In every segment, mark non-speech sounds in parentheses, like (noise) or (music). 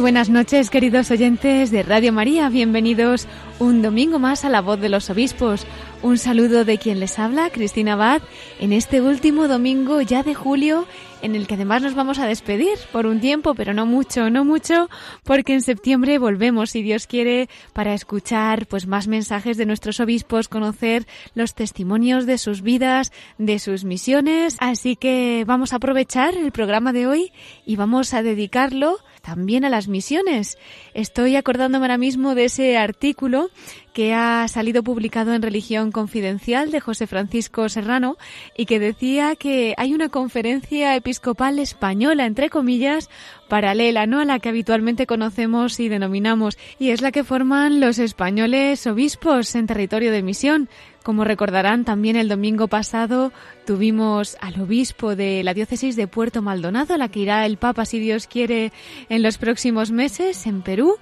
Buenas noches, queridos oyentes de Radio María. Bienvenidos un domingo más a la voz de los obispos. Un saludo de quien les habla, Cristina Abad, en este último domingo ya de julio, en el que además nos vamos a despedir por un tiempo, pero no mucho, no mucho, porque en septiembre volvemos, si Dios quiere, para escuchar pues más mensajes de nuestros obispos, conocer los testimonios de sus vidas, de sus misiones. Así que vamos a aprovechar el programa de hoy y vamos a dedicarlo también a las misiones. Estoy acordándome ahora mismo de ese artículo que ha salido publicado en Religión Confidencial de José Francisco Serrano y que decía que hay una conferencia episcopal española, entre comillas, paralela, ¿no? A la que habitualmente conocemos y denominamos, y es la que forman los españoles obispos en territorio de misión. Como recordarán, también el domingo pasado tuvimos al obispo de la diócesis de Puerto Maldonado, a la que irá el Papa, si Dios quiere, en los próximos meses, en Perú,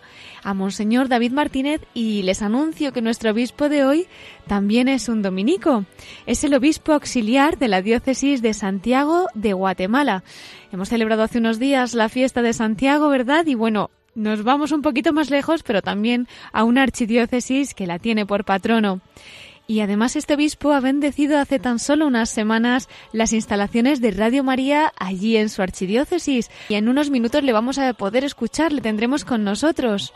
a Monseñor David Martínez, y les anuncio que nuestro obispo de hoy también es un dominico. Es el obispo auxiliar de la diócesis de Santiago de Guatemala. Hemos celebrado hace unos días la fiesta de Santiago, ¿verdad? Y bueno, nos vamos un poquito más lejos, pero también a una archidiócesis que la tiene por patrono. Y además este obispo ha bendecido hace tan solo unas semanas las instalaciones de Radio María allí en su archidiócesis. Y en unos minutos le vamos a poder escuchar, le tendremos con nosotros.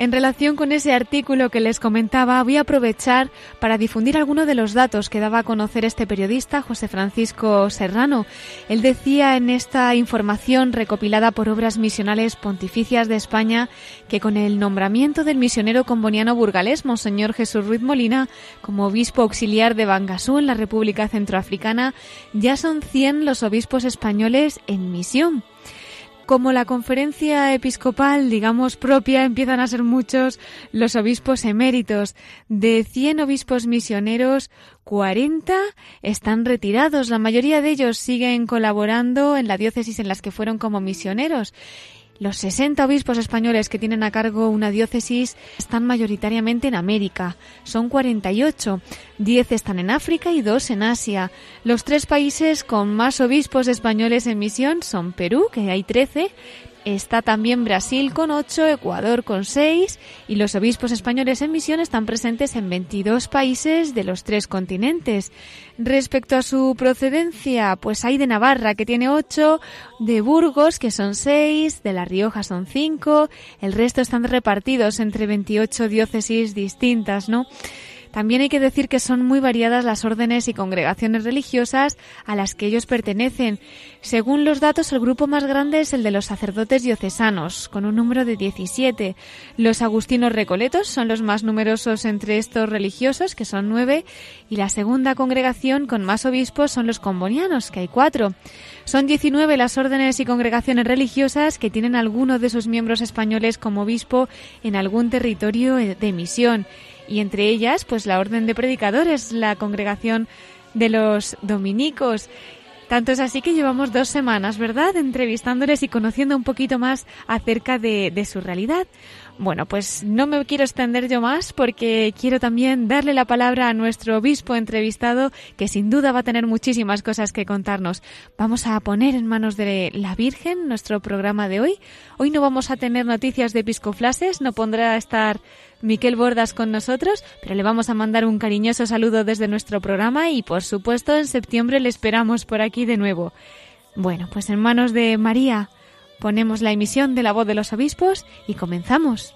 En relación con ese artículo que les comentaba, voy a aprovechar para difundir algunos de los datos que daba a conocer este periodista, José Francisco Serrano. Él decía en esta información recopilada por Obras Misionales Pontificias de España que con el nombramiento del misionero comboniano burgalés, Monseñor Jesús Ruiz Molina, como obispo auxiliar de Bangasú en la República Centroafricana, ya son 100 los obispos españoles en misión como la conferencia episcopal, digamos, propia, empiezan a ser muchos los obispos eméritos. De 100 obispos misioneros, 40 están retirados. La mayoría de ellos siguen colaborando en la diócesis en las que fueron como misioneros. Los 60 obispos españoles que tienen a cargo una diócesis están mayoritariamente en América. Son 48. 10 están en África y 2 en Asia. Los tres países con más obispos españoles en misión son Perú, que hay 13, Está también Brasil con 8, Ecuador con 6 y los obispos españoles en misión están presentes en 22 países de los tres continentes. Respecto a su procedencia, pues hay de Navarra que tiene 8, de Burgos que son 6, de La Rioja son 5, el resto están repartidos entre 28 diócesis distintas, ¿no? También hay que decir que son muy variadas las órdenes y congregaciones religiosas a las que ellos pertenecen. Según los datos, el grupo más grande es el de los sacerdotes diocesanos, con un número de 17. Los agustinos recoletos son los más numerosos entre estos religiosos, que son nueve, y la segunda congregación con más obispos son los combonianos, que hay cuatro. Son 19 las órdenes y congregaciones religiosas que tienen alguno de sus miembros españoles como obispo en algún territorio de misión y entre ellas pues la Orden de Predicadores, la congregación de los dominicos. Tanto es así que llevamos dos semanas, ¿verdad?, entrevistándoles y conociendo un poquito más acerca de, su realidad. Bueno, pues no me quiero extender yo más porque quiero también darle la palabra a nuestro obispo entrevistado que sin duda va a tener muchísimas cosas que contarnos. Vamos a poner en manos de la Virgen nuestro programa de hoy. Hoy no vamos a tener noticias de episcoflases, no pondrá a estar Miquel Bordas con nosotros, pero le vamos a mandar un cariñoso saludo desde nuestro programa y por supuesto en septiembre le esperamos por aquí de nuevo. Bueno, pues en manos de María Ponemos la emisión de la voz de los obispos y comenzamos.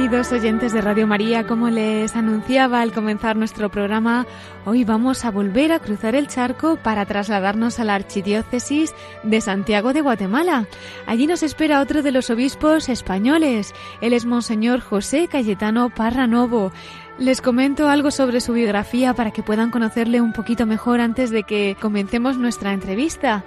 Queridos oyentes de Radio María, como les anunciaba al comenzar nuestro programa, hoy vamos a volver a cruzar el charco para trasladarnos a la Archidiócesis de Santiago de Guatemala. Allí nos espera otro de los obispos españoles. Él es Monseñor José Cayetano Parra Novo. Les comento algo sobre su biografía para que puedan conocerle un poquito mejor antes de que comencemos nuestra entrevista.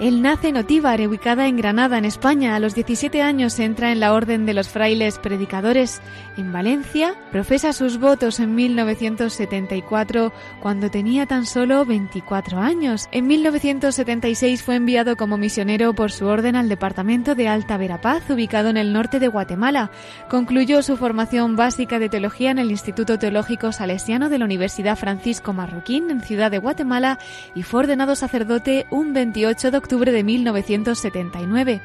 Él nace en Otívar, ubicada en Granada, en España. A los 17 años entra en la Orden de los Frailes Predicadores en Valencia. Profesa sus votos en 1974, cuando tenía tan solo 24 años. En 1976 fue enviado como misionero por su orden al Departamento de Alta Verapaz, ubicado en el norte de Guatemala. Concluyó su formación básica de teología en el Instituto Teológico Salesiano de la Universidad Francisco Marroquín, en Ciudad de Guatemala, y fue ordenado sacerdote un 28 de octubre de 1979.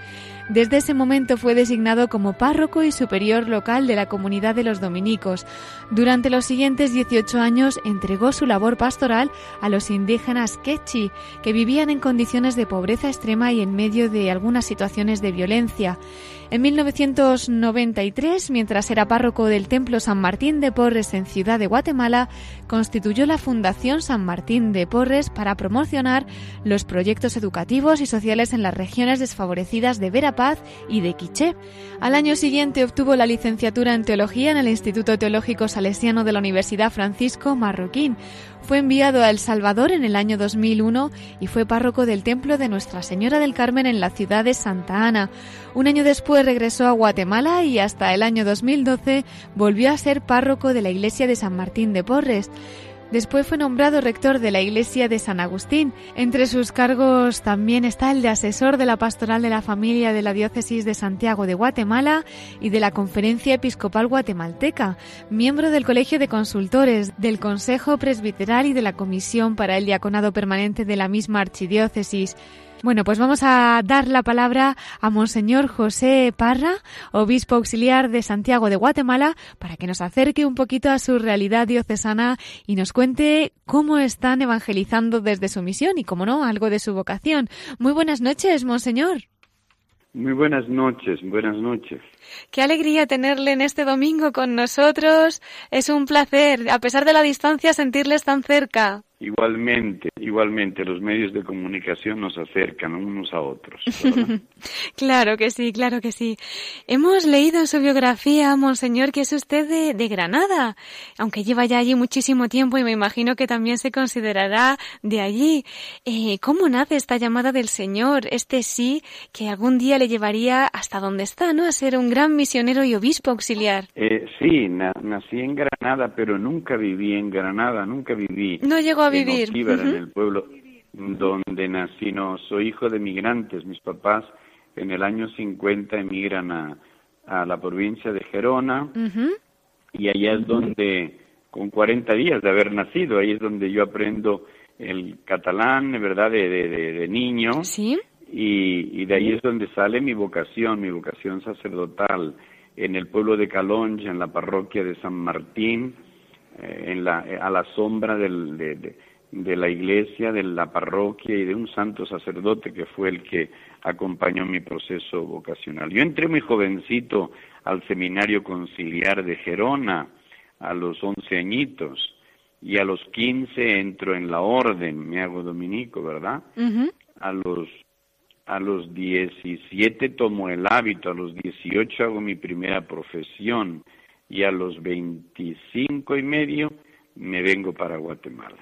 Desde ese momento fue designado como párroco y superior local de la comunidad de los dominicos. Durante los siguientes 18 años entregó su labor pastoral a los indígenas quechi, que vivían en condiciones de pobreza extrema y en medio de algunas situaciones de violencia. En 1993, mientras era párroco del Templo San Martín de Porres en Ciudad de Guatemala, constituyó la Fundación San Martín de Porres para promocionar los proyectos educativos y sociales en las regiones desfavorecidas de Verapaz y de Quiché. Al año siguiente obtuvo la licenciatura en Teología en el Instituto Teológico Salesiano de la Universidad Francisco Marroquín. Fue enviado a El Salvador en el año 2001 y fue párroco del Templo de Nuestra Señora del Carmen en la ciudad de Santa Ana. Un año después regresó a Guatemala y hasta el año 2012 volvió a ser párroco de la iglesia de San Martín de Porres. Después fue nombrado rector de la iglesia de San Agustín. Entre sus cargos también está el de asesor de la pastoral de la familia de la diócesis de Santiago de Guatemala y de la Conferencia Episcopal Guatemalteca, miembro del Colegio de Consultores, del Consejo Presbiteral y de la Comisión para el Diaconado Permanente de la misma archidiócesis. Bueno, pues vamos a dar la palabra a Monseñor José Parra, obispo auxiliar de Santiago de Guatemala, para que nos acerque un poquito a su realidad diocesana y nos cuente cómo están evangelizando desde su misión y, como no, algo de su vocación. Muy buenas noches, Monseñor. Muy buenas noches, buenas noches. Qué alegría tenerle en este domingo con nosotros. Es un placer, a pesar de la distancia, sentirles tan cerca. Igualmente, igualmente, los medios de comunicación nos acercan unos a otros. (laughs) claro que sí, claro que sí. Hemos leído en su biografía, Monseñor, que es usted de, Granada, aunque lleva ya allí muchísimo tiempo y me imagino que también se considerará de allí. Eh, ¿Cómo nace esta llamada del Señor, este sí que algún día le llevaría hasta donde está, ¿no? A ser un gran misionero y obispo auxiliar. Eh, sí, nací en Granada, pero nunca viví en Granada, nunca viví. No llegó a vivir. En, el pueblo donde nací, no, soy hijo de migrantes. Mis papás en el año 50 emigran a, a la provincia de Gerona y allá es donde, con 40 días de haber nacido, ahí es donde yo aprendo el catalán, ¿verdad?, de, de, de, niño. Sí. Y, y, de ahí es donde sale mi vocación, mi vocación sacerdotal, en el pueblo de Calonge, en la parroquia de San Martín, eh, en la, a la sombra del, de, de, la iglesia, de la parroquia y de un santo sacerdote que fue el que acompañó mi proceso vocacional. Yo entré muy jovencito al seminario conciliar de Gerona a los once añitos y a los quince entro en la orden, me hago dominico, ¿verdad? A los a los diecisiete tomo el hábito, a los dieciocho hago mi primera profesión y a los veinticinco y medio me vengo para Guatemala.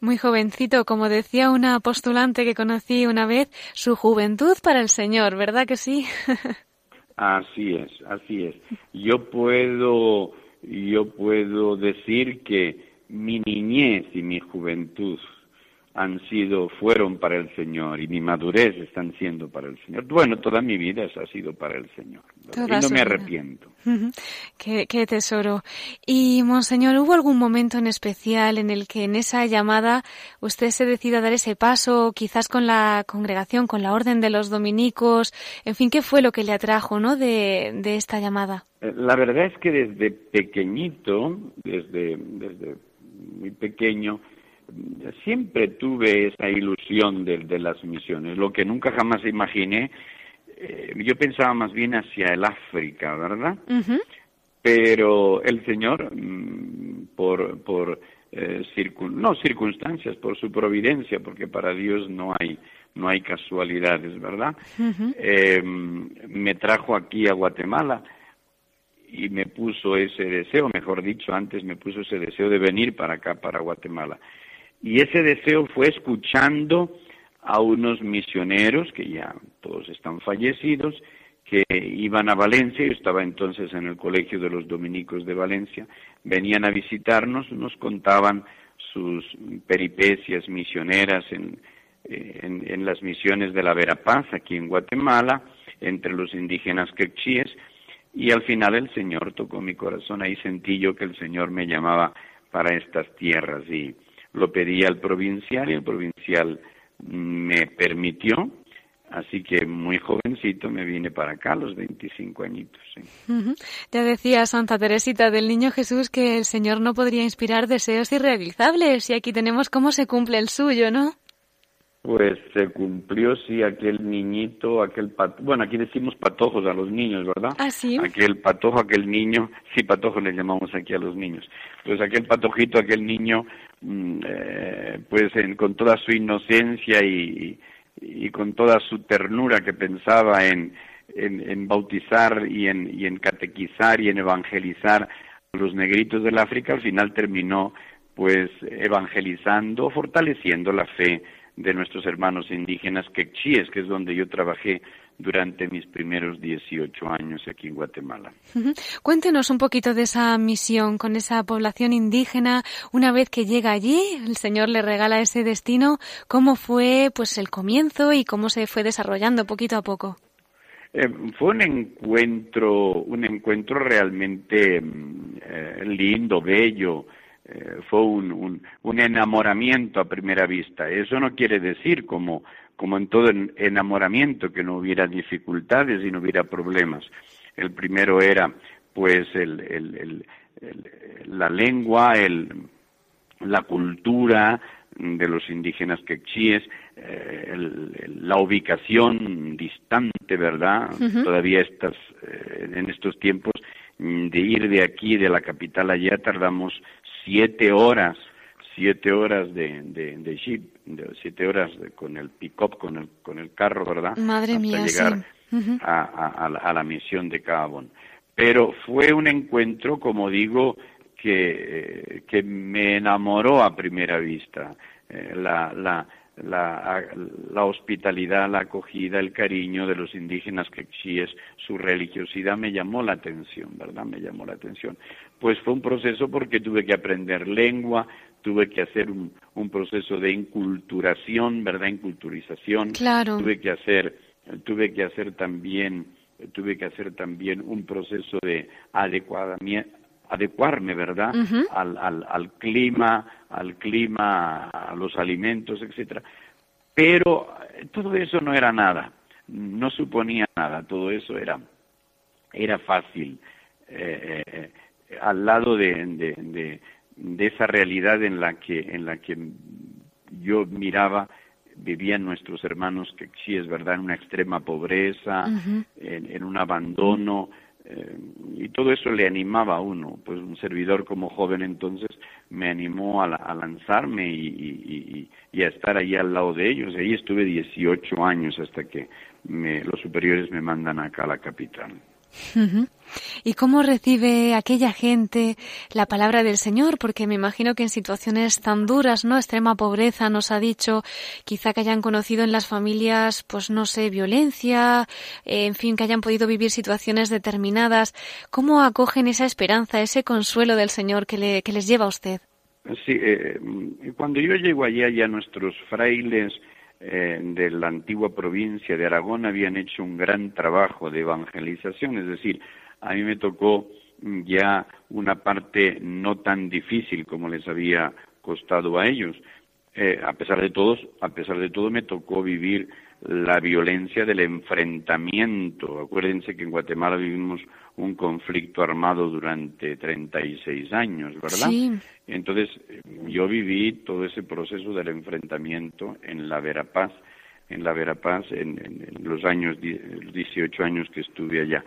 Muy jovencito, como decía una postulante que conocí una vez, su juventud para el Señor, ¿verdad que sí? (laughs) así es, así es. Yo puedo, yo puedo decir que mi niñez y mi juventud han sido, fueron para el Señor y mi madurez están siendo para el Señor. Bueno, toda mi vida ha sido para el Señor. y no me arrepiento. qué, qué, tesoro. Y, Monseñor, ¿hubo algún momento en especial en el que en esa llamada usted se decida dar ese paso, quizás con la congregación, con la orden de los dominicos? En fin, ¿qué fue lo que le atrajo, no, de, de esta llamada? Eh, la verdad es que desde pequeñito, desde, desde muy pequeño, siempre tuve esa ilusión de, las misiones. Lo que nunca jamás imaginé eh, yo pensaba más bien hacia el África, ¿verdad? Pero el Señor, mm, por, por eh, no circunstancias, por su providencia, porque para Dios no hay no hay casualidades, ¿verdad? Eh, me trajo aquí a Guatemala y me puso ese deseo, mejor dicho, antes me puso ese deseo de venir para acá, para Guatemala. Y ese deseo fue escuchando a unos misioneros que ya todos están fallecidos, que iban a Valencia, yo estaba entonces en el Colegio de los Dominicos de Valencia, venían a visitarnos, nos contaban sus peripecias misioneras en, en, las misiones de la Verapaz aquí en Guatemala, entre los indígenas quechíes, y al final el Señor tocó mi corazón, ahí sentí yo que el Señor me llamaba para estas tierras y lo pedí al provincial y el provincial me permitió, así que muy jovencito me vine para acá a los 25 añitos. Ya decía Santa Teresita del Niño Jesús que el Señor no podría inspirar deseos irrealizables y aquí tenemos cómo se cumple el suyo, ¿no? Pues se cumplió, sí, aquel niñito, aquel pat... bueno, aquí decimos patojos a los niños, ¿verdad? Ah, sí. Aquel patojo, aquel niño, sí, patojo le llamamos aquí a los niños. Pues aquel patojito, aquel niño, eh, pues con toda su inocencia y, y, con toda su ternura que pensaba en, en, en bautizar y en, y en catequizar y en evangelizar a los negritos del África, al final terminó pues evangelizando, fortaleciendo la fe de nuestros hermanos indígenas quechíes, que es donde yo trabajé durante mis primeros 18 años aquí en Guatemala. Cuéntenos un poquito de esa misión con esa población indígena. Una vez que llega allí, el Señor le regala ese destino. ¿Cómo fue pues el comienzo y cómo se fue desarrollando poquito a poco? Eh, fue un encuentro, un encuentro realmente mm, eh, lindo, bello. Eh, fue un, un, enamoramiento a primera vista. Eso no quiere decir, como, como en todo enamoramiento, que no hubiera dificultades y no hubiera problemas. El primero era, pues, el, el, la lengua, el, la cultura de los indígenas quechíes, eh, la ubicación distante, ¿verdad? Todavía estas, eh, en estos tiempos, de ir de aquí, de la capital allá, tardamos siete horas, siete horas de, de, de jeep, siete horas con el pick-up, con el, con el carro, ¿verdad? Madre Hasta mía, llegar a, a, la, misión de Cabón. Pero fue un encuentro, como digo, que, que me enamoró a primera vista. Eh, la, la, la, la, hospitalidad, la acogida, el cariño de los indígenas quechíes, su religiosidad me llamó la atención, ¿verdad? Me llamó la atención. Pues fue un proceso porque tuve que aprender lengua, tuve que hacer un, un proceso de inculturación, ¿verdad? Inculturización. Claro. Tuve que hacer, tuve que hacer también, tuve que hacer también un proceso de adecuamiento adecuarme, ¿verdad? al, al, al, clima, al clima, a los alimentos, etcétera. Pero eh, todo eso no era nada, no suponía nada, todo eso era, era fácil. Eh, eh, al lado de, de, de, de, esa realidad en la que, en la que yo miraba vivían nuestros hermanos que sí es verdad en una extrema pobreza, en, en, un abandono, eh, y todo eso le animaba a uno. Pues un servidor como joven entonces me animó a, lanzarme y, a estar ahí al lado de ellos. Ahí estuve 18 años hasta que los superiores me mandan acá a la capital. ¿Y cómo recibe aquella gente la palabra del Señor? Porque me imagino que en situaciones tan duras, ¿no? Extrema pobreza, nos ha dicho, quizá que hayan conocido en las familias, pues no sé, violencia, en fin, que hayan podido vivir situaciones determinadas. ¿Cómo acogen esa esperanza, ese consuelo del Señor que, le, que les lleva a usted? Sí, eh, cuando yo llego allá, ya nuestros frailes, eh, de la antigua provincia de Aragón habían hecho un gran trabajo de evangelización, es decir, a mí me tocó ya una parte no tan difícil como les había costado a ellos. Eh, a pesar de todos, a pesar de todo me tocó vivir la violencia del enfrentamiento. Acuérdense que en Guatemala vivimos un conflicto armado durante 36 años, ¿verdad? Sí. Entonces, yo viví todo ese proceso del enfrentamiento en la Verapaz, en la Verapaz en, en, los años 18 años que estuve allá.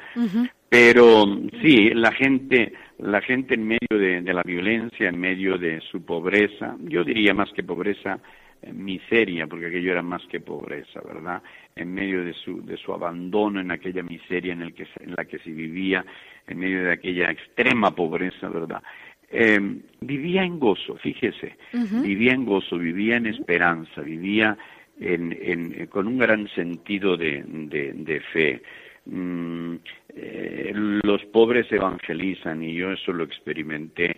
Pero sí, la gente, la gente en medio de, la violencia, en medio de su pobreza, yo diría más que pobreza, eh, miseria, porque aquello era más que pobreza, ¿verdad? En medio de su, de su abandono en aquella miseria en, el que, en la que se vivía, en medio de aquella extrema pobreza, ¿verdad? Eh, vivía en gozo, fíjese, vivía en gozo, vivía en esperanza, vivía en, con un gran sentido de, de, fe. Mm, eh, los pobres evangelizan y yo eso lo experimenté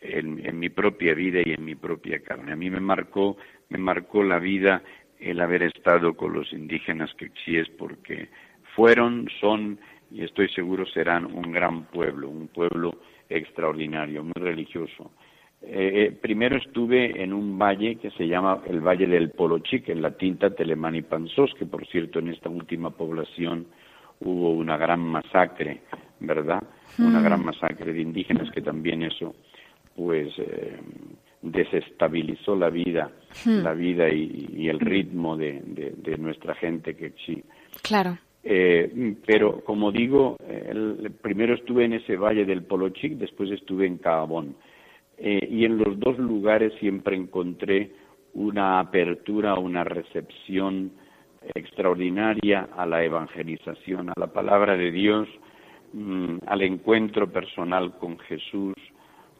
en, mi propia vida y en mi propia carne. A mí me marcó, me marcó la vida el haber estado con los indígenas quechíes porque fueron, son y estoy seguro serán un gran pueblo, un pueblo extraordinario, muy religioso. Eh, eh, primero estuve en un valle que se llama el Valle del Polochic, en la tinta Telemán y Panzós, que por cierto en esta última población hubo una gran masacre, ¿verdad? Una gran mm. masacre de indígenas que también eso, pues, eh, desestabilizó la vida, mm. la vida y, el ritmo de, de, nuestra gente que sí. Claro. Eh, pero como digo, el, primero estuve en ese valle del Polochic, después estuve en Cabón. Eh, y en los dos lugares siempre encontré una apertura, una recepción extraordinaria a la evangelización, a la palabra de Dios, mm, al encuentro personal con Jesús,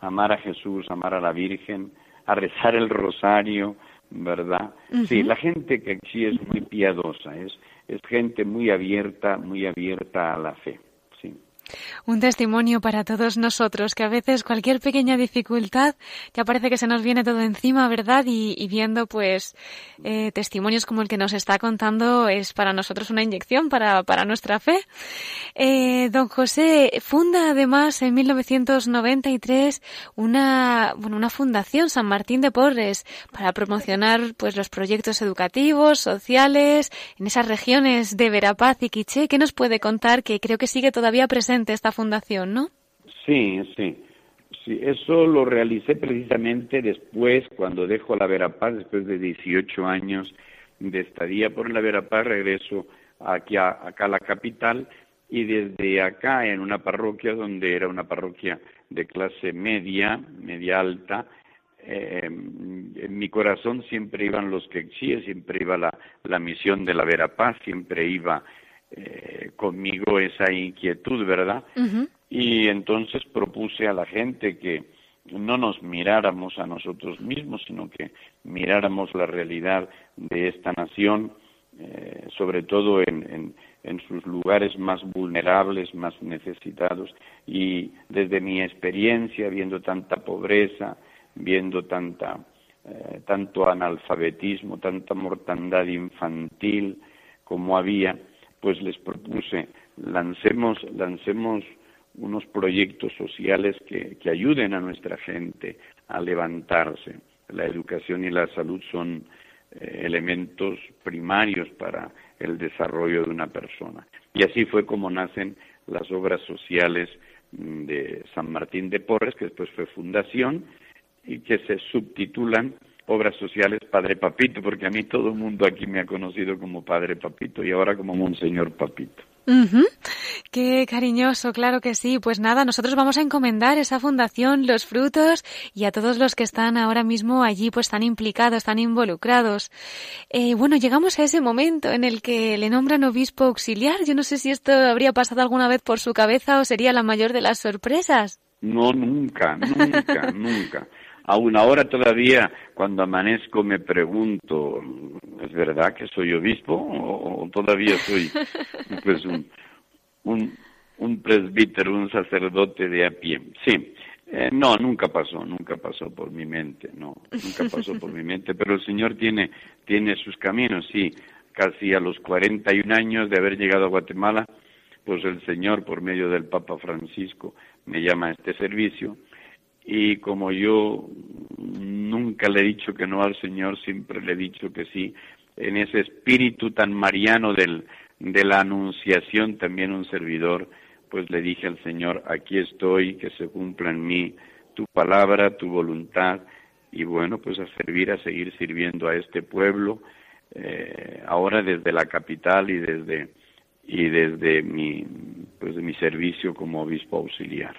amar a Jesús, amar a la Virgen, a rezar el rosario, ¿verdad? Sí, la gente que aquí es muy piadosa, es, es gente muy abierta, muy abierta a la fe. Un testimonio para todos nosotros, que a veces cualquier pequeña dificultad ya parece que se nos viene todo encima, ¿verdad? Y, viendo pues eh, testimonios como el que nos está contando es para nosotros una inyección para, para nuestra fe. Eh, don José funda además en 1993 una, bueno, una fundación San Martín de Porres para promocionar pues los proyectos educativos, sociales en esas regiones de Verapaz y Quiché. ¿Qué nos puede contar que creo que sigue todavía presente esta fundación, ¿no? Sí, sí. Sí, eso lo realicé precisamente después, cuando dejo la Verapaz, después de 18 años de estadía por la Verapaz, regreso aquí a, acá a la capital y desde acá en una parroquia donde era una parroquia de clase media, media alta, eh, en mi corazón siempre iban los quechíes, siempre iba la, la misión de la Verapaz, siempre iba eh, conmigo esa inquietud, ¿verdad? Y entonces propuse a la gente que no nos miráramos a nosotros mismos, sino que miráramos la realidad de esta nación, eh, sobre todo en, en, sus lugares más vulnerables, más necesitados. Y desde mi experiencia, viendo tanta pobreza, viendo tanta, eh, tanto analfabetismo, tanta mortandad infantil como había, pues les propuse, lancemos, lancemos unos proyectos sociales que, que ayuden a nuestra gente a levantarse. La educación y la salud son eh, elementos primarios para el desarrollo de una persona. Y así fue como nacen las obras sociales mm, de San Martín de Porres, que después fue fundación, y que se subtitulan obras sociales Padre Papito, porque a mí todo el mundo aquí me ha conocido como Padre Papito y ahora como Monseñor Papito. Qué cariñoso, claro que sí. Pues nada, nosotros vamos a encomendar esa fundación, los frutos y a todos los que están ahora mismo allí, pues tan implicados, tan involucrados. Eh, bueno, llegamos a ese momento en el que le nombran obispo auxiliar. Yo no sé si esto habría pasado alguna vez por su cabeza o sería la mayor de las sorpresas. No, nunca, nunca, (laughs) nunca. Aún ahora todavía, cuando amanezco, me pregunto, ¿es verdad que soy obispo o, todavía soy (laughs) pues un, un, un, presbítero, un sacerdote de a pie? Sí, eh, no, nunca pasó, nunca pasó por mi mente, no, nunca pasó por mi mente, pero el Señor tiene, tiene sus caminos, sí, casi a los 41 años de haber llegado a Guatemala, pues el Señor, por medio del Papa Francisco, me llama a este servicio y como yo nunca le he dicho que no al Señor, siempre le he dicho que sí, en ese espíritu tan mariano del, de la anunciación también un servidor, pues le dije al Señor, aquí estoy, que se cumpla en mí tu palabra, tu voluntad, y bueno, pues a servir, a seguir sirviendo a este pueblo, eh, ahora desde la capital y desde y desde mi pues de mi servicio como obispo auxiliar.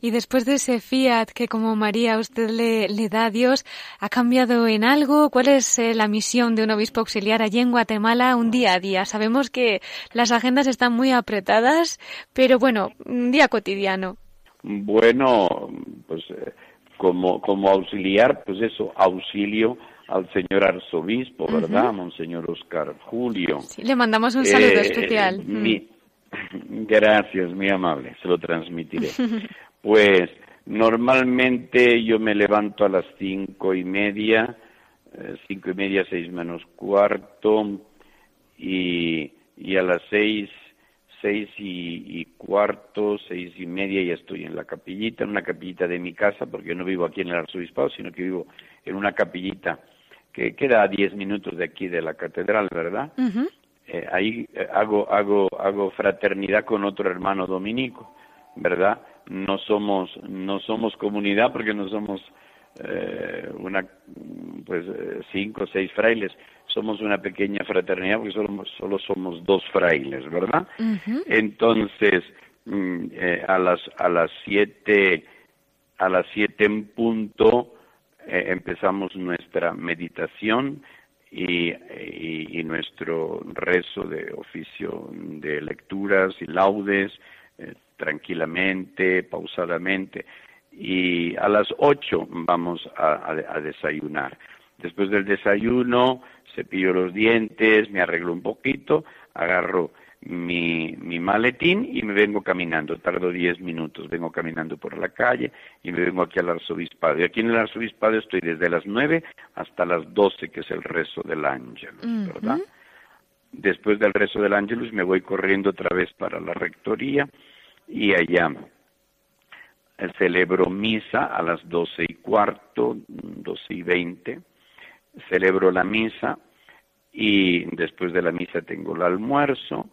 Y después de ese fiat que como María usted le, le da a Dios, ¿ha cambiado en algo? ¿Cuál es eh, la misión de un obispo auxiliar allí en Guatemala un día a día? Sabemos que las agendas están muy apretadas, pero bueno, un día cotidiano. Bueno, pues eh, como como auxiliar, pues eso, auxilio al señor arzobispo, ¿verdad? Monseñor Oscar Julio. Sí, le mandamos un saludo eh, especial. (laughs) Gracias, muy amable, se lo transmitiré. pues normalmente yo me levanto a las cinco y media, eh, cinco y media, seis menos cuarto, y, y a las seis, seis y, y, cuarto, seis y media ya estoy en la capillita, en una capillita de mi casa, porque yo no vivo aquí en el arzobispado, sino que vivo en una capillita que queda a 10 minutos de aquí de la catedral, ¿verdad? eh, ahí eh, hago, hago, hago fraternidad con otro hermano dominico, ¿verdad? No somos, no somos comunidad porque no somos eh, una, pues eh, cinco o seis frailes, somos una pequeña fraternidad porque solo, solo somos dos frailes, ¿verdad? Entonces, mm, eh, a las, a las siete, a las siete en punto, eh, empezamos nuestra meditación y, y, nuestro rezo de oficio de lecturas y laudes eh, tranquilamente, pausadamente. Y a las ocho vamos a, a desayunar. Después del desayuno, cepillo los dientes, me arreglo un poquito, agarro mi, mi maletín y me vengo caminando. Tardo diez minutos, vengo caminando por la calle y me vengo aquí al arzobispado. Y aquí en el arzobispado estoy desde las nueve hasta las doce, que es el rezo del ángelus, ¿verdad? Después del rezo del ángelus me voy corriendo otra vez para la rectoría y allá celebro misa a las doce y cuarto, doce y veinte, celebro la misa y después de la misa tengo el almuerzo,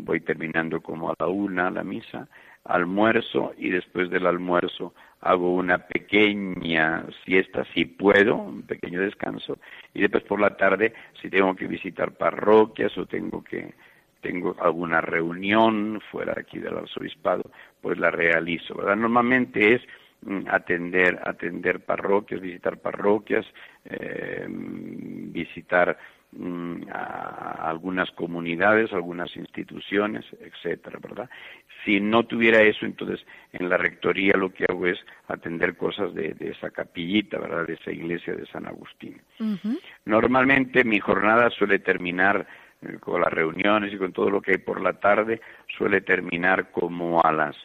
voy terminando como a la una la misa, almuerzo y después del almuerzo hago una pequeña siesta si puedo, un pequeño descanso y después por la tarde si tengo que visitar parroquias o tengo que tengo alguna reunión fuera aquí del arzobispado, pues la realizo, ¿verdad? Normalmente es mm, atender atender parroquias, visitar parroquias, eh, visitar a algunas comunidades, algunas instituciones, etcétera, ¿verdad? Si no tuviera eso, entonces en la rectoría lo que hago es atender cosas de, esa capillita, ¿verdad? De esa iglesia de San Agustín. Normalmente mi jornada suele terminar eh, con las reuniones y con todo lo que hay por la tarde, suele terminar como a las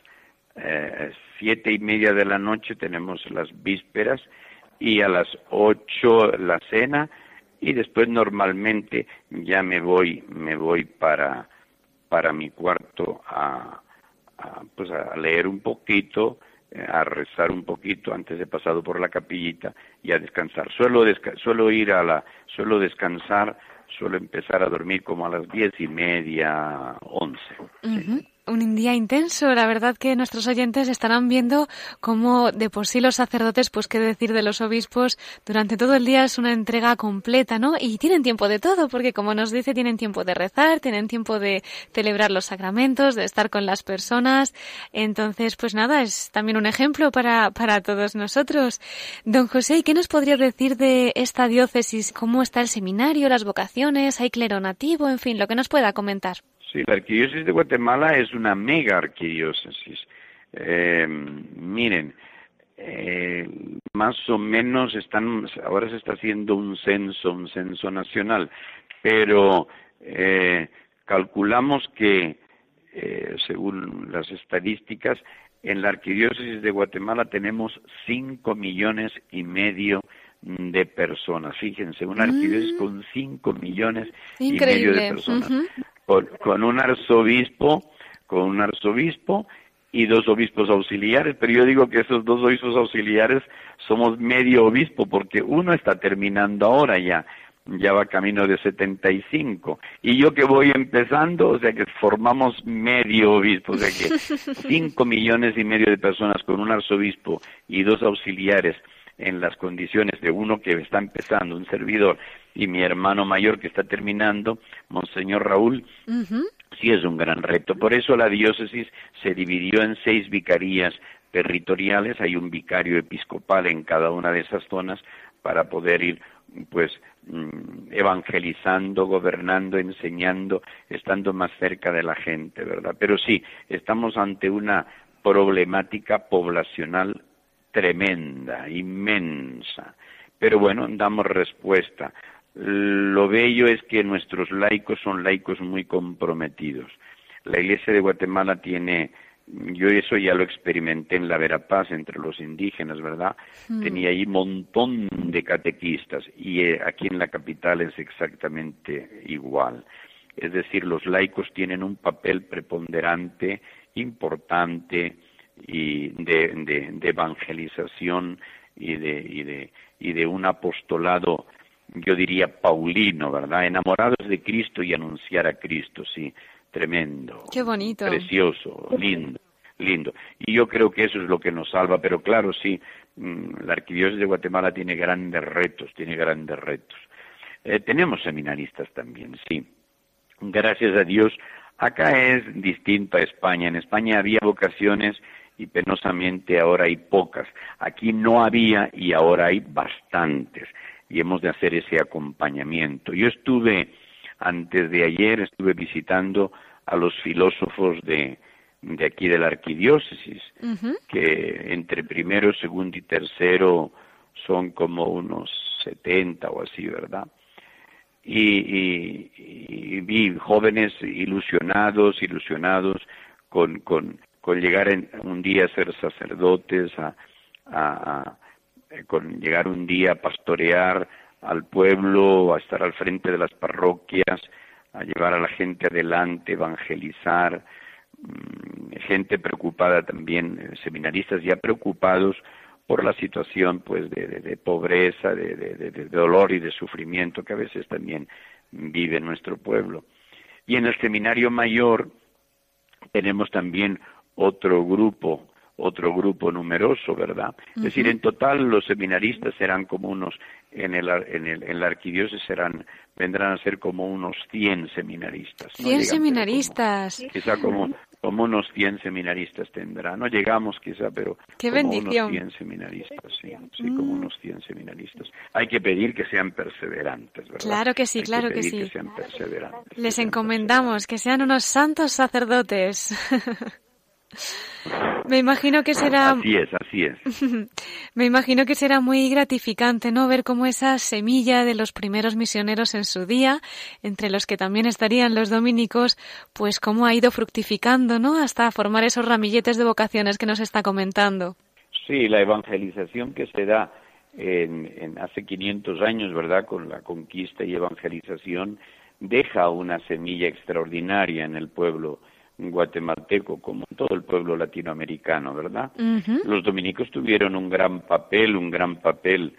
eh, siete y media de la noche tenemos las vísperas y a las ocho la cena y después normalmente ya me voy me voy para para mi cuarto a, pues a leer un poquito eh, a rezar un poquito antes de pasado por la capillita y a descansar. Suelo suelo ir a la suelo descansar suelo empezar a dormir como a las diez y media once un día intenso. La verdad que nuestros oyentes estarán viendo cómo de por sí los sacerdotes, pues qué decir de los obispos, durante todo el día es una entrega completa, ¿no? Y tienen tiempo de todo, porque como nos dice, tienen tiempo de rezar, tienen tiempo de celebrar los sacramentos, de estar con las personas. Entonces, pues nada, es también un ejemplo para, para todos nosotros. Don José, ¿y qué nos podría decir de esta diócesis? ¿Cómo está el seminario, las vocaciones? ¿Hay clero nativo? En fin, lo que nos pueda comentar. Sí, la arquidiócesis de Guatemala es una mega arquidiócesis. Eh, miren, eh, más o menos están, ahora se está haciendo un censo, un censo nacional, pero eh, calculamos que, eh, según las estadísticas, en la arquidiócesis de Guatemala tenemos cinco millones y medio de personas. Fíjense, una arquidiócesis mm. con cinco millones y medio de personas con, un arzobispo, con un arzobispo y dos obispos auxiliares, pero yo digo que esos dos obispos auxiliares somos medio obispo porque uno está terminando ahora ya, ya va camino de 75 y yo que voy empezando, o sea que formamos medio obispo, o sea que (laughs) cinco millones y medio de personas con un arzobispo y dos auxiliares en las condiciones de uno que está empezando, un servidor, y mi hermano mayor que está terminando, Monseñor Raúl, sí es un gran reto. Por eso la diócesis se dividió en seis vicarías territoriales, hay un vicario episcopal en cada una de esas zonas para poder ir pues mm, evangelizando, gobernando, enseñando, estando más cerca de la gente, ¿verdad? Pero sí, estamos ante una problemática poblacional tremenda, inmensa. Pero bueno, damos respuesta. Lo bello es que nuestros laicos son laicos muy comprometidos. La Iglesia de Guatemala tiene yo eso ya lo experimenté en la Verapaz entre los indígenas, ¿verdad? Hmm. Tenía ahí un montón de catequistas y eh, aquí en la capital es exactamente igual. Es decir, los laicos tienen un papel preponderante, importante y de, evangelización y de, y, de, y de un apostolado, yo diría, paulino, ¿verdad? Enamorados de Cristo y anunciar a Cristo, sí tremendo. Qué bonito. Precioso, lindo, lindo. Y yo creo que eso es lo que nos salva, pero claro, sí, mm, la arquidiócesis de Guatemala tiene grandes retos, tiene grandes retos. Eh, tenemos seminaristas también, sí. Gracias a Dios, acá es distinto a España. En España había vocaciones y penosamente ahora hay pocas. Aquí no había y ahora hay bastantes. Y hemos de hacer ese acompañamiento. Yo estuve antes de ayer estuve visitando a los filósofos de, de aquí de la arquidiócesis, que entre primero, segundo y tercero son como unos setenta o así, ¿verdad? Y, vi jóvenes ilusionados, ilusionados con, con, con llegar un día a ser sacerdotes, a, a, con llegar un día a pastorear, al pueblo, a estar al frente de las parroquias, a llevar a la gente adelante, evangelizar, mm, gente preocupada también, eh, seminaristas ya preocupados por la situación pues de, pobreza, de, de, dolor y de sufrimiento que a veces también vive nuestro pueblo. Y en el seminario mayor tenemos también otro grupo otro grupo numeroso, ¿verdad? Es decir, en total los seminaristas serán como unos, en, el, en, el, en la arquidiócesis serán, vendrán a ser como unos 100 seminaristas. 100 seminaristas. quizá como, como unos 100 seminaristas tendrá. No llegamos quizá, pero Qué como bendición. unos 100 seminaristas, sí, sí como mm. unos 100 seminaristas. Hay que pedir que sean perseverantes, ¿verdad? Claro que sí, claro que, sí. Que sean perseverantes. Les encomendamos que sean unos santos sacerdotes. (laughs) Me imagino que será. Así es, así es. (laughs) Me imagino que será muy gratificante, ¿no? Ver cómo esa semilla de los primeros misioneros en su día, entre los que también estarían los dominicos, pues cómo ha ido fructificando, ¿no? Hasta formar esos ramilletes de vocaciones que nos está comentando. Sí, la evangelización que se da en, en hace 500 años, ¿verdad? Con la conquista y evangelización, deja una semilla extraordinaria en el pueblo guatemalteco como todo el pueblo latinoamericano, ¿verdad? Los dominicos tuvieron un gran papel, un gran papel,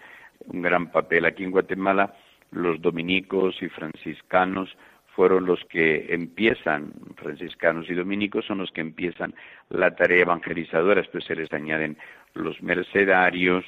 un gran papel. Aquí en Guatemala los dominicos y franciscanos fueron los que empiezan, franciscanos y dominicos son los que empiezan la tarea evangelizadora, después se les añaden los mercedarios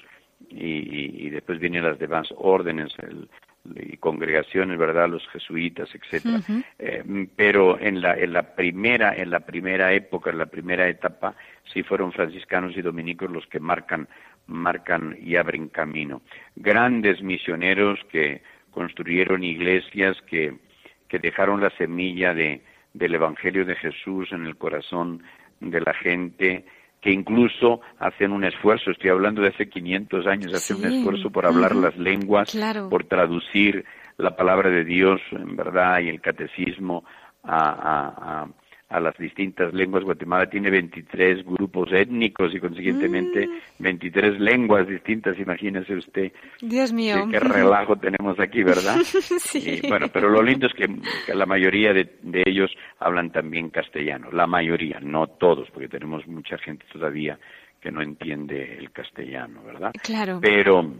y, y después vienen las demás órdenes, el, y congregaciones, ¿verdad? Los jesuitas, etcétera. Eh, pero en la, en la primera, en la primera época, en la primera etapa, sí fueron franciscanos y dominicos los que marcan, marcan y abren camino. Grandes misioneros que construyeron iglesias, que, que dejaron la semilla de, del Evangelio de Jesús en el corazón de la gente, que incluso hacen un esfuerzo, estoy hablando de hace 500 años, hacen un esfuerzo por hablar las lenguas, por traducir la palabra de Dios, en verdad, y el catecismo a, a las distintas lenguas. Guatemala tiene 23 grupos étnicos y consiguientemente 23 mm. lenguas distintas, imagínese usted. Dios mío. Qué, relajo tenemos aquí, ¿verdad? (laughs) sí. bueno, pero lo lindo es que, la mayoría de, ellos hablan también castellano, la mayoría, no todos, porque tenemos mucha gente todavía que no entiende el castellano, ¿verdad? Claro. Pero,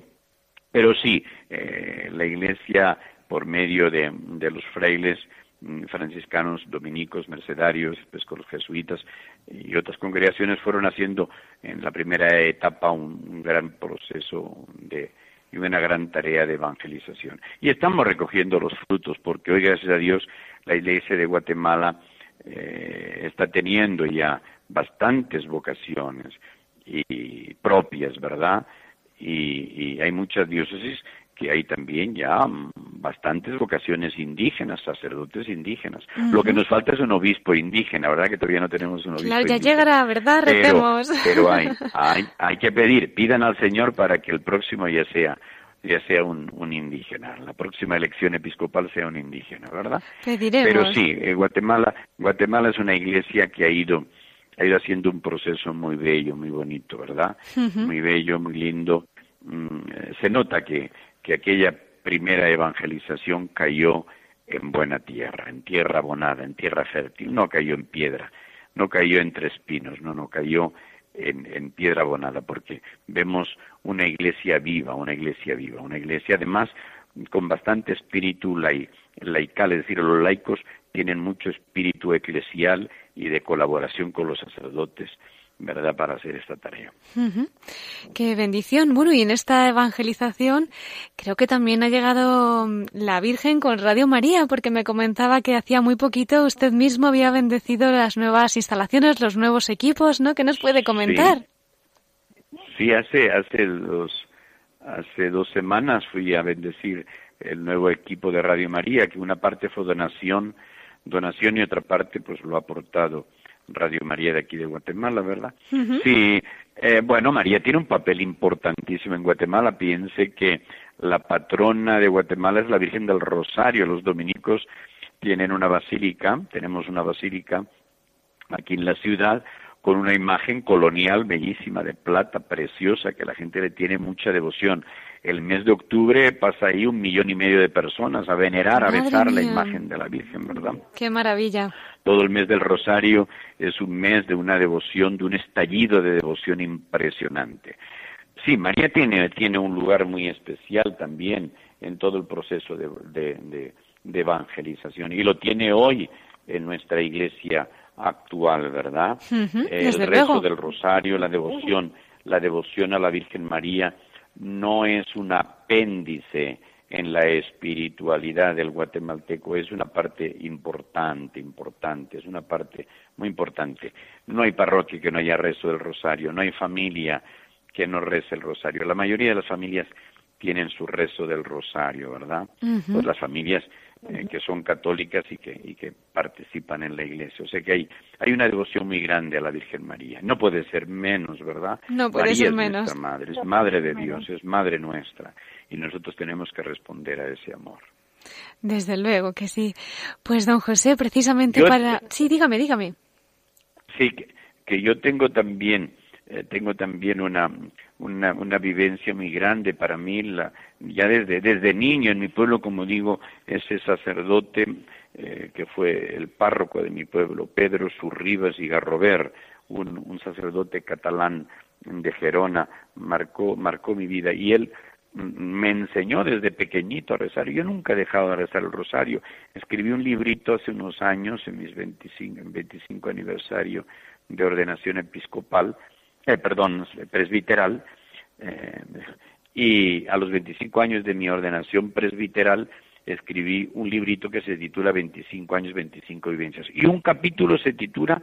pero sí, eh, la Iglesia, por medio de, de los frailes, franciscanos, dominicos, mercedarios, pues con los jesuitas y otras congregaciones fueron haciendo en la primera etapa un, gran proceso de y una gran tarea de evangelización. Y estamos recogiendo los frutos, porque hoy, gracias a Dios, la Iglesia de Guatemala eh, está teniendo ya bastantes vocaciones y propias, ¿verdad? Y, y hay muchas diócesis que hay también ya bastantes vocaciones indígenas, sacerdotes indígenas. Lo que nos falta es un obispo indígena, ¿verdad? Que todavía no tenemos un obispo Claro, ya indígena. llegará, ¿verdad? Pero, Repemos. pero (laughs) hay, hay, hay que pedir, pidan al Señor para que el próximo ya sea ya sea un, un indígena, la próxima elección episcopal sea un indígena, ¿verdad? Pediremos. Pero sí, eh, Guatemala, Guatemala es una iglesia que ha ido, ha ido haciendo un proceso muy bello, muy bonito, ¿verdad? Muy bello, muy lindo. Mm, eh, se nota que, que aquella primera evangelización cayó en buena tierra, en tierra abonada, en tierra fértil, no cayó en piedra, no cayó entre espinos, no, no cayó en, en piedra abonada, porque vemos una iglesia viva, una iglesia viva, una iglesia además con bastante espíritu lai- laical, es decir, los laicos tienen mucho espíritu eclesial y de colaboración con los sacerdotes, ¿verdad?, para hacer esta tarea. Ujú. Qué bendición. Bueno, y en esta evangelización creo que también ha llegado mm, la Virgen con Radio María, porque me comentaba que hacía muy poquito usted mismo había bendecido las nuevas instalaciones, los nuevos equipos, ¿no? ¿Qué nos puede comentar? Sí, hace, hace dos, hace dos semanas fui a bendecir el nuevo equipo de Radio María, que una parte fue donación, donación y otra parte pues lo ha aportado Radio María de aquí de Guatemala, ¿verdad? Sí, eh, bueno, María tiene un papel importantísimo en Guatemala. Piense que la patrona de Guatemala es la Virgen del Rosario. Los dominicos tienen una basílica, tenemos una basílica aquí en la ciudad con una imagen colonial bellísima de plata, preciosa, que la gente le tiene mucha devoción. El mes de octubre pasa ahí un millón y medio de personas a venerar, a besar la imagen de la Virgen, ¿verdad? Qué maravilla. Todo el mes del Rosario es un mes de una devoción, de un estallido de devoción impresionante. Sí, María tiene, tiene un lugar muy especial también en todo el proceso de, de- de- de evangelización y lo tiene hoy en nuestra iglesia actual, ¿verdad? El rezo luego. del Rosario, la devoción, la devoción a la Virgen María no es un apéndice en la espiritualidad del guatemalteco, es una parte importante, importante, es una parte muy importante. No hay parroquia que no haya rezo del Rosario, no hay familia que no rece el Rosario. La mayoría de las familias tienen su rezo del Rosario, ¿verdad? Pues las familias eh, que son católicas y que, y que participan en la iglesia. O sea que hay, hay una devoción muy grande a la Virgen María. No puede ser menos, ¿verdad? No puede María ser es menos. nuestra madre, es madre de Dios, es madre nuestra. Y nosotros tenemos que responder a ese amor. Desde luego que sí. Pues don José, precisamente Yo- para... Sí, dígame, dígame. Sí, que, que yo tengo también, eh, tengo también una, una, una vivencia muy grande para mí, la, ya desde, desde niño en mi pueblo, como digo, ese sacerdote eh, que fue el párroco de mi pueblo, Pedro Surribas y Garrover, un, un sacerdote catalán de Gerona, marcó, marcó mi vida y él me enseñó desde pequeñito a rezar. Yo nunca he dejado de rezar el rosario. Escribí un librito hace unos años, en mis 25, en 25 aniversario de ordenación episcopal, eh, perdón, presbiteral, eh, y a los 25 años de mi ordenación presbiteral escribí un librito que se titula 25 años, 25 vivencias. Y un capítulo se titula,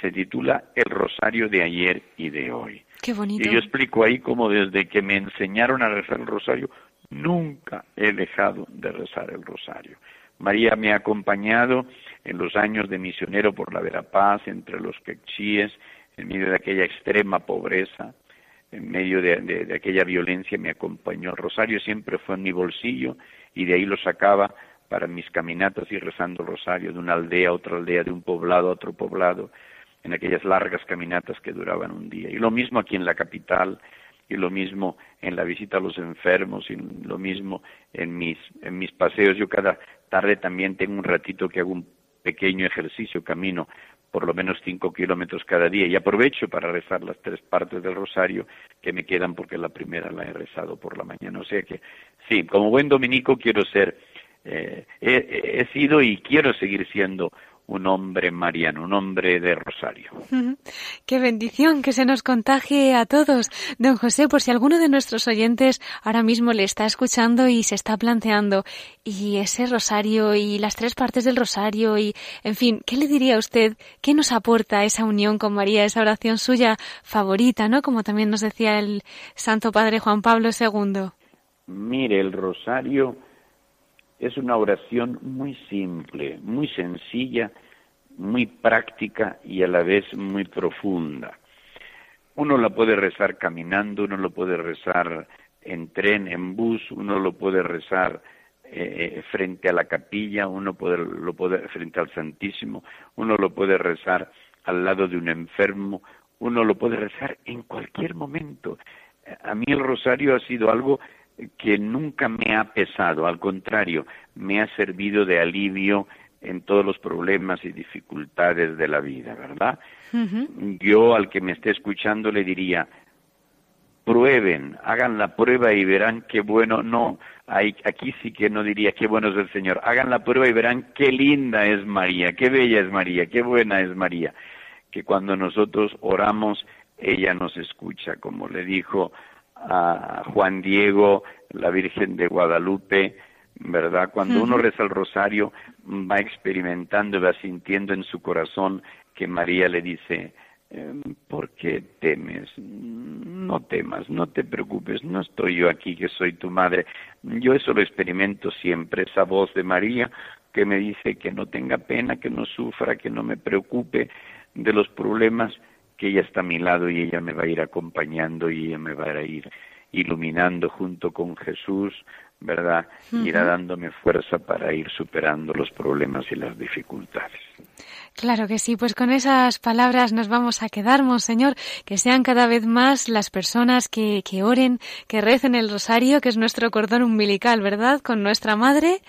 se titula El Rosario de ayer y de hoy. Qué bonito. Y yo explico ahí cómo desde que me enseñaron a rezar el rosario, nunca he dejado de rezar el rosario. María me ha acompañado en los años de misionero por la Verapaz, entre los quechíes, en medio de aquella extrema pobreza, en medio de, aquella violencia, me acompañó. El rosario siempre fue en mi bolsillo y de ahí lo sacaba para mis caminatas y rezando el rosario de una aldea a otra aldea, de un poblado a otro poblado, en aquellas largas caminatas que duraban un día. Y lo mismo aquí en la capital, y lo mismo en la visita a los enfermos, y lo mismo en mis, en mis paseos. Yo cada tarde también tengo un ratito que hago un pequeño ejercicio, camino por lo menos cinco kilómetros cada día y aprovecho para rezar las tres partes del rosario que me quedan porque la primera la he rezado por la mañana. O sea que sí, como buen dominico quiero ser, eh, he, he sido y quiero seguir siendo un hombre mariano, un hombre de rosario. Qué bendición que se nos contagie a todos. Don José, por si alguno de nuestros oyentes ahora mismo le está escuchando y se está planteando, y ese rosario y las tres partes del rosario y, en fin, ¿qué le diría a usted? ¿Qué nos aporta esa unión con María, esa oración suya favorita, ¿no? Como también nos decía el Santo Padre Juan Pablo II. Mire, el rosario es una oración muy simple, muy sencilla, muy práctica y a la vez muy profunda. Uno la puede rezar caminando, uno lo puede rezar en tren, en bus, uno lo puede rezar eh, frente a la capilla, uno puede, lo puede frente al Santísimo, uno lo puede rezar al lado de un enfermo, uno lo puede rezar en cualquier momento. A mí el rosario ha sido algo que nunca me ha pesado, al contrario, me ha servido de alivio en todos los problemas y dificultades de la vida, ¿verdad? Yo al que me esté escuchando le diría, prueben, hagan la prueba y verán qué bueno, no, aquí sí que no diría qué bueno es el Señor, hagan la prueba y verán qué linda es María, qué bella es María, qué buena es María, que cuando nosotros oramos, ella nos escucha, como le dijo a Juan Diego, la Virgen de Guadalupe, ¿verdad? Cuando uno reza el rosario, va experimentando, va sintiendo en su corazón que María le dice, em, ¿por qué temes? No temas, no te preocupes, no estoy yo aquí que soy tu madre. Yo eso lo experimento siempre, esa voz de María que me dice que no tenga pena, que no sufra, que no me preocupe de los problemas que ella está a mi lado y ella me va a ir acompañando y ella me va a ir iluminando junto con Jesús, ¿verdad? Irá dándome fuerza para ir superando los problemas y las dificultades. Claro que sí, pues con esas palabras nos vamos a quedar, Monseñor, que sean cada vez más las personas que, que oren, que recen el rosario, que es nuestro cordón umbilical, ¿verdad? Con nuestra madre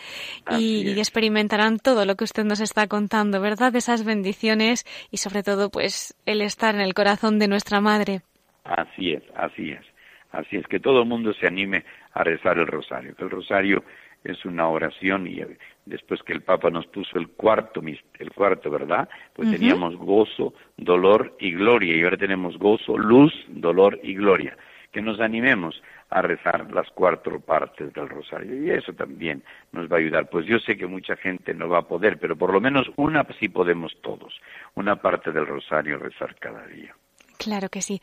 y, y, experimentarán todo lo que usted nos está contando, ¿verdad? Esas bendiciones y sobre todo, pues, el estar en el corazón de nuestra madre. Así es, así es. Así es que todo el mundo se anime a rezar el rosario, que el rosario es una oración y eh, después que el Papa nos puso el cuarto, el cuarto, ¿verdad? Pues teníamos gozo, dolor y gloria y ahora tenemos gozo, luz, dolor y gloria. Que nos animemos a rezar las cuatro partes del rosario y eso también nos va a ayudar. Pues yo sé que mucha gente no va a poder, pero por lo menos una sí podemos todos, una parte del rosario rezar cada día. Claro que sí.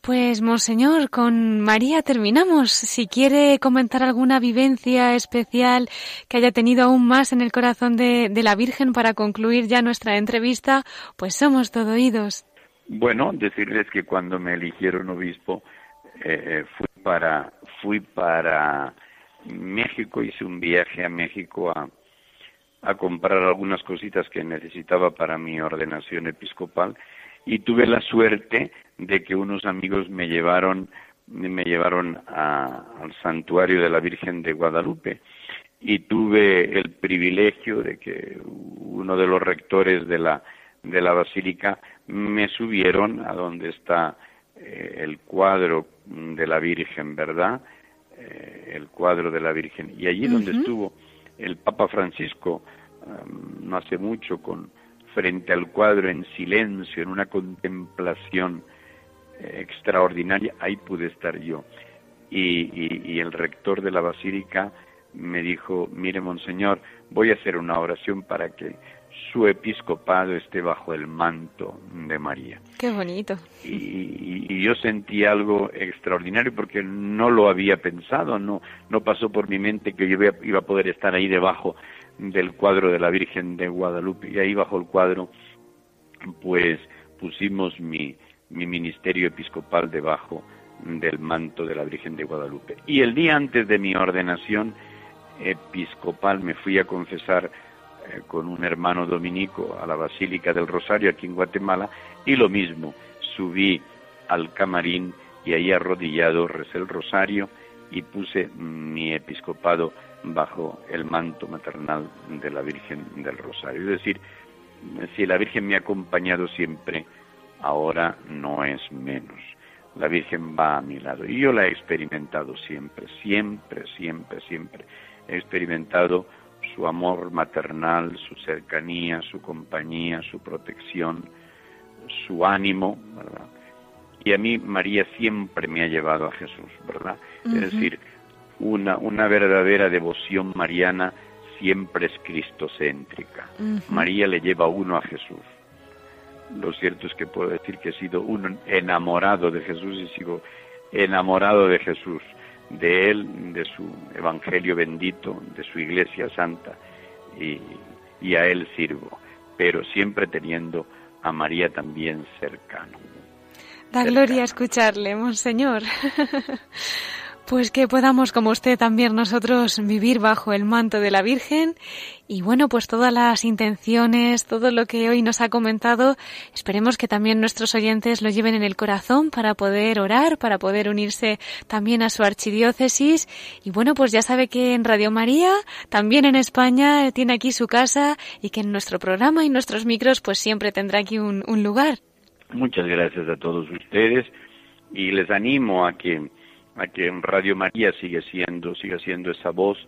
Pues, Monseñor, con María terminamos. Si quiere comentar alguna vivencia especial que haya tenido aún más en el corazón de, la Virgen para concluir ya nuestra entrevista, pues somos todo oídos. Bueno, decirles que cuando me eligieron obispo, eh, fui para fui para México, hice un viaje a México a, a comprar algunas cositas que necesitaba para mi ordenación episcopal y tuve la suerte de que unos amigos me llevaron me llevaron al santuario de la Virgen de Guadalupe y tuve el privilegio de que uno de los rectores de la de la basílica me subieron a donde está eh, el cuadro de la Virgen, ¿verdad? Eh, el cuadro de la Virgen. Y allí donde estuvo el Papa Francisco no hace mucho con frente al cuadro en silencio, en una contemplación eh, extraordinaria, ahí pude estar yo. Y, el rector de la basílica me dijo, mire, monseñor, voy a hacer una oración para que su episcopado esté bajo el manto de María. Qué bonito. Y, y, yo sentí algo extraordinario porque no lo había pensado, no, no pasó por mi mente que yo iba a poder estar ahí debajo del cuadro de la Virgen de Guadalupe y ahí bajo el cuadro pues pusimos mi, mi ministerio episcopal debajo del manto de la Virgen de Guadalupe. Y el día antes de mi ordenación episcopal me fui a confesar eh, con un hermano dominico a la Basílica del Rosario aquí en Guatemala y lo mismo, subí al camarín y ahí arrodillado recé el rosario y puse mi episcopado bajo el manto maternal de la Virgen del Rosario. Es decir, si la Virgen me ha acompañado siempre, ahora no es menos. La Virgen va a mi lado y yo la he experimentado siempre, siempre, siempre, siempre. He experimentado su amor maternal, su cercanía, su compañía, su protección, su ánimo, ¿verdad? Y a mí María siempre me ha llevado a Jesús, ¿verdad? Es decir, una, una verdadera devoción mariana siempre es cristocéntrica. María le lleva a uno a Jesús. Lo cierto es que puedo decir que he sido un enamorado de Jesús y sigo enamorado de Jesús, de Él, de su Evangelio bendito, de su Iglesia Santa, y, y a Él sirvo, pero siempre teniendo a María también cercano. Da gloria escucharle, monseñor. (laughs) Pues que podamos, como usted también nosotros, vivir bajo el manto de la Virgen y bueno, pues todas las intenciones, todo lo que hoy nos ha comentado, esperemos que también nuestros oyentes lo lleven en el corazón para poder orar, para poder unirse también a su archidiócesis y bueno, pues ya sabe que en Radio María, también en España, tiene aquí su casa y que en nuestro programa y nuestros micros pues siempre tendrá aquí un, un lugar. Muchas gracias a todos ustedes y les animo a que a que Radio María sigue siendo, siga siendo esa voz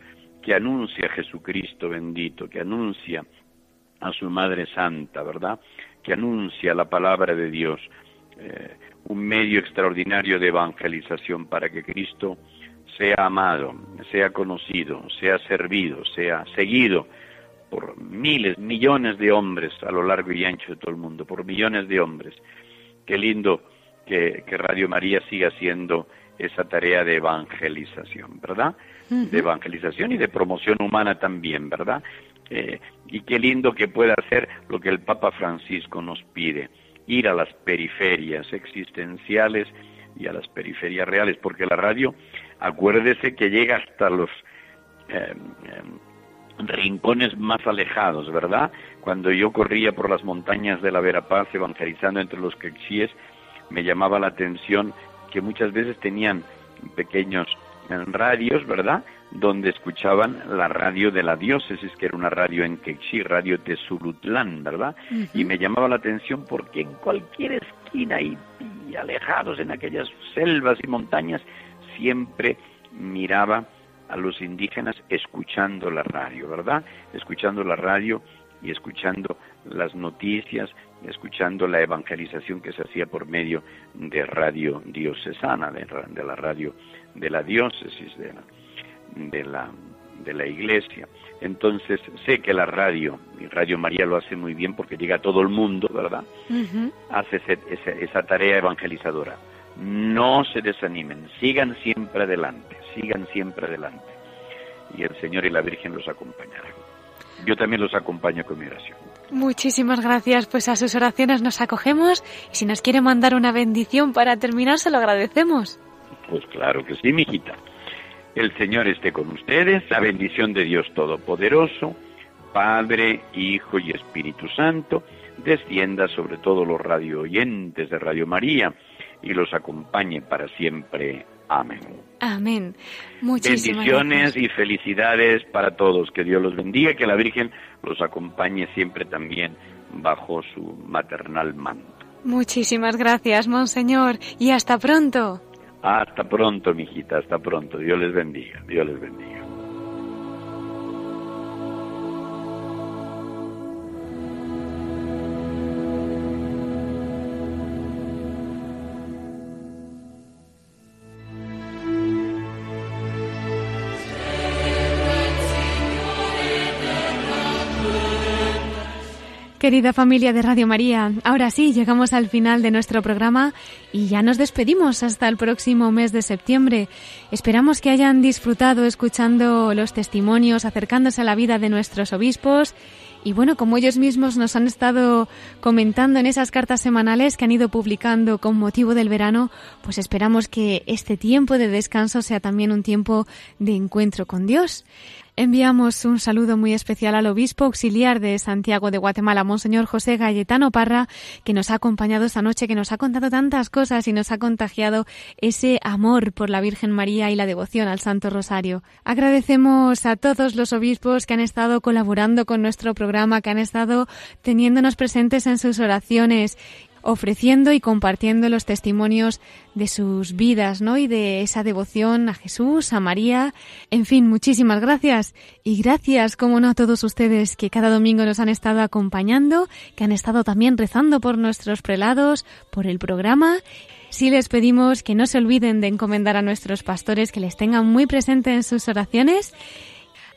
que anuncia a Jesucristo bendito, que anuncia a su Madre Santa, ¿verdad? Que anuncia la palabra de Dios, eh, un medio extraordinario de evangelización para que Cristo sea amado, sea conocido, sea servido, sea seguido por miles, millones de hombres a lo largo y ancho de todo el mundo, por millones de hombres. Qué lindo que, que Radio María siga siendo esa tarea de evangelización, ¿verdad? De evangelización y de promoción humana también, ¿verdad? Eh, y qué lindo que pueda hacer lo que el Papa Francisco nos pide, ir a las periferias existenciales y a las periferias reales, porque la radio, acuérdese que llega hasta los eh, eh, rincones más alejados, ¿verdad? Cuando yo corría por las montañas de la Verapaz evangelizando entre los quechíes, me llamaba la atención que muchas veces tenían pequeños radios, ¿verdad? Donde escuchaban la radio de la diócesis, que era una radio en Quechí, radio Tesulutlán, ¿verdad? Y me llamaba la atención porque en cualquier esquina y, y, alejados en aquellas selvas y montañas, siempre miraba a los indígenas escuchando la radio, ¿verdad? Escuchando la radio y escuchando las noticias, escuchando la evangelización que se hacía por medio de radio diocesana, de, la radio de la diócesis, de la, de la, de la iglesia. Entonces sé que la radio, y Radio María lo hace muy bien porque llega a todo el mundo, ¿verdad? Hace esa, esa tarea evangelizadora. No se desanimen, sigan siempre adelante, sigan siempre adelante. Y el Señor y la Virgen los acompañarán. Yo también los acompaño con mi oración. Muchísimas gracias, pues a sus oraciones nos acogemos y si nos quiere mandar una bendición para terminar, se lo agradecemos. Pues claro que sí, mijita. El Señor esté con ustedes, la bendición de Dios Todopoderoso, Padre, Hijo y Espíritu Santo, descienda sobre todos los radio oyentes de Radio María y los acompañe para siempre. Amén. Amén. Muchísimas Bendiciones y felicidades para todos. Que Dios los bendiga, que la Virgen los acompañe siempre también bajo su maternal manto. Muchísimas gracias, Monseñor, y hasta pronto. Hasta pronto, mijita, hasta pronto. Dios les bendiga, Dios les bendiga. Querida familia de Radio María, ahora sí, llegamos al final de nuestro programa y ya nos despedimos hasta el próximo mes de septiembre. Esperamos que hayan disfrutado escuchando los testimonios, acercándose a la vida de nuestros obispos y bueno, como ellos mismos nos han estado comentando en esas cartas semanales que han ido publicando con motivo del verano, pues esperamos que este tiempo de descanso sea también un tiempo de encuentro con Dios. Enviamos un saludo muy especial al obispo auxiliar de Santiago de Guatemala, Monseñor José Galletano Parra, que nos ha acompañado esta noche, que nos ha contado tantas cosas y nos ha contagiado ese amor por la Virgen María y la devoción al Santo Rosario. Agradecemos a todos los obispos que han estado colaborando con nuestro programa, que han estado teniéndonos presentes en sus oraciones ofreciendo y compartiendo los testimonios de sus vidas, ¿no? Y de esa devoción a Jesús, a María. En fin, muchísimas gracias. Y gracias, como no, a todos ustedes que cada domingo nos han estado acompañando, que han estado también rezando por nuestros prelados, por el programa. Sí les pedimos que no se olviden de encomendar a nuestros pastores, que les tengan muy presente en sus oraciones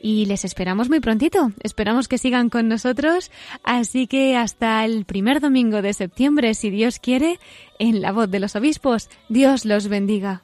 y les esperamos muy prontito. Esperamos que sigan con nosotros. Así que hasta el primer domingo de septiembre, si Dios quiere, en la voz de los obispos. Dios los bendiga.